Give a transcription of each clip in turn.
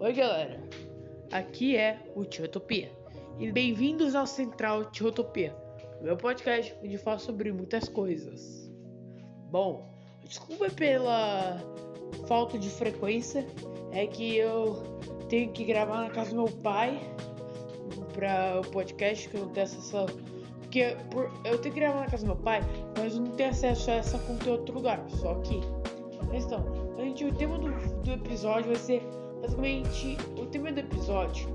Oi, galera. Aqui é o Tiotopia. E bem-vindos ao Central Tiotopia, meu podcast onde falo sobre muitas coisas. Bom, desculpa pela falta de frequência, é que eu tenho que gravar na casa do meu pai para o podcast que eu não tenho acesso a... porque por... eu tenho que gravar na casa do meu pai, mas eu não tenho acesso a essa conta em outro lugar, só aqui. Então, gente, o tema do, do episódio vai ser basicamente o tema do episódio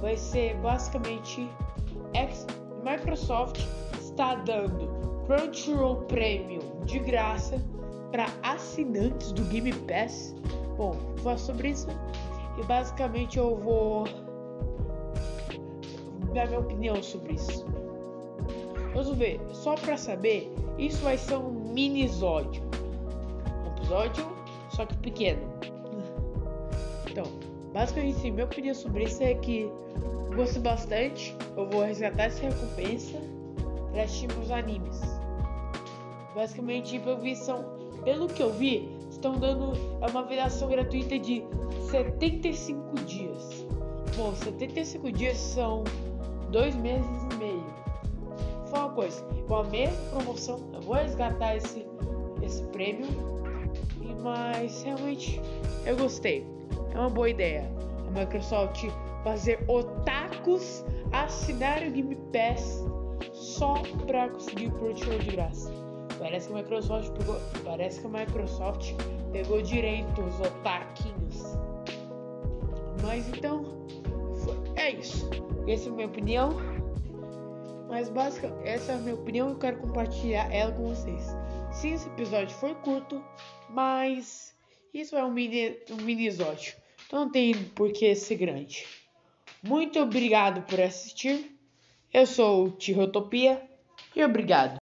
vai ser basicamente Microsoft está dando Crunchyroll Premium de graça para assinantes do Game Pass. Bom, vou falar sobre isso e basicamente eu vou dar minha opinião sobre isso. Vamos ver, só para saber, isso vai ser um mini-sódio. Um episódio, só que pequeno. Então, basicamente, minha opinião sobre isso é que gostei bastante. Eu vou resgatar essa recompensa para assistir os animes. Basicamente, pelo, vi, são, pelo que eu vi, estão dando é uma avaliação gratuita de 75 dias. Bom, 75 dias são dois meses e meio. Foi uma coisa, com a mesma promoção, eu vou resgatar esse, esse prêmio, mas realmente eu gostei. É uma boa ideia. A Microsoft fazer otakus assinar o Game Pass só para conseguir o Crunchyroll de graça. Parece que a Microsoft pegou, parece que a Microsoft pegou direito os otaquinhos. Mas então, é isso. Essa é a minha opinião. Mas basicamente, essa é a minha opinião e eu quero compartilhar ela com vocês. Sim, esse episódio foi curto, mas isso é um mini, um mini episódio. Então não tem por que ser grande. Muito obrigado por assistir. Eu sou o Tirotopia e obrigado.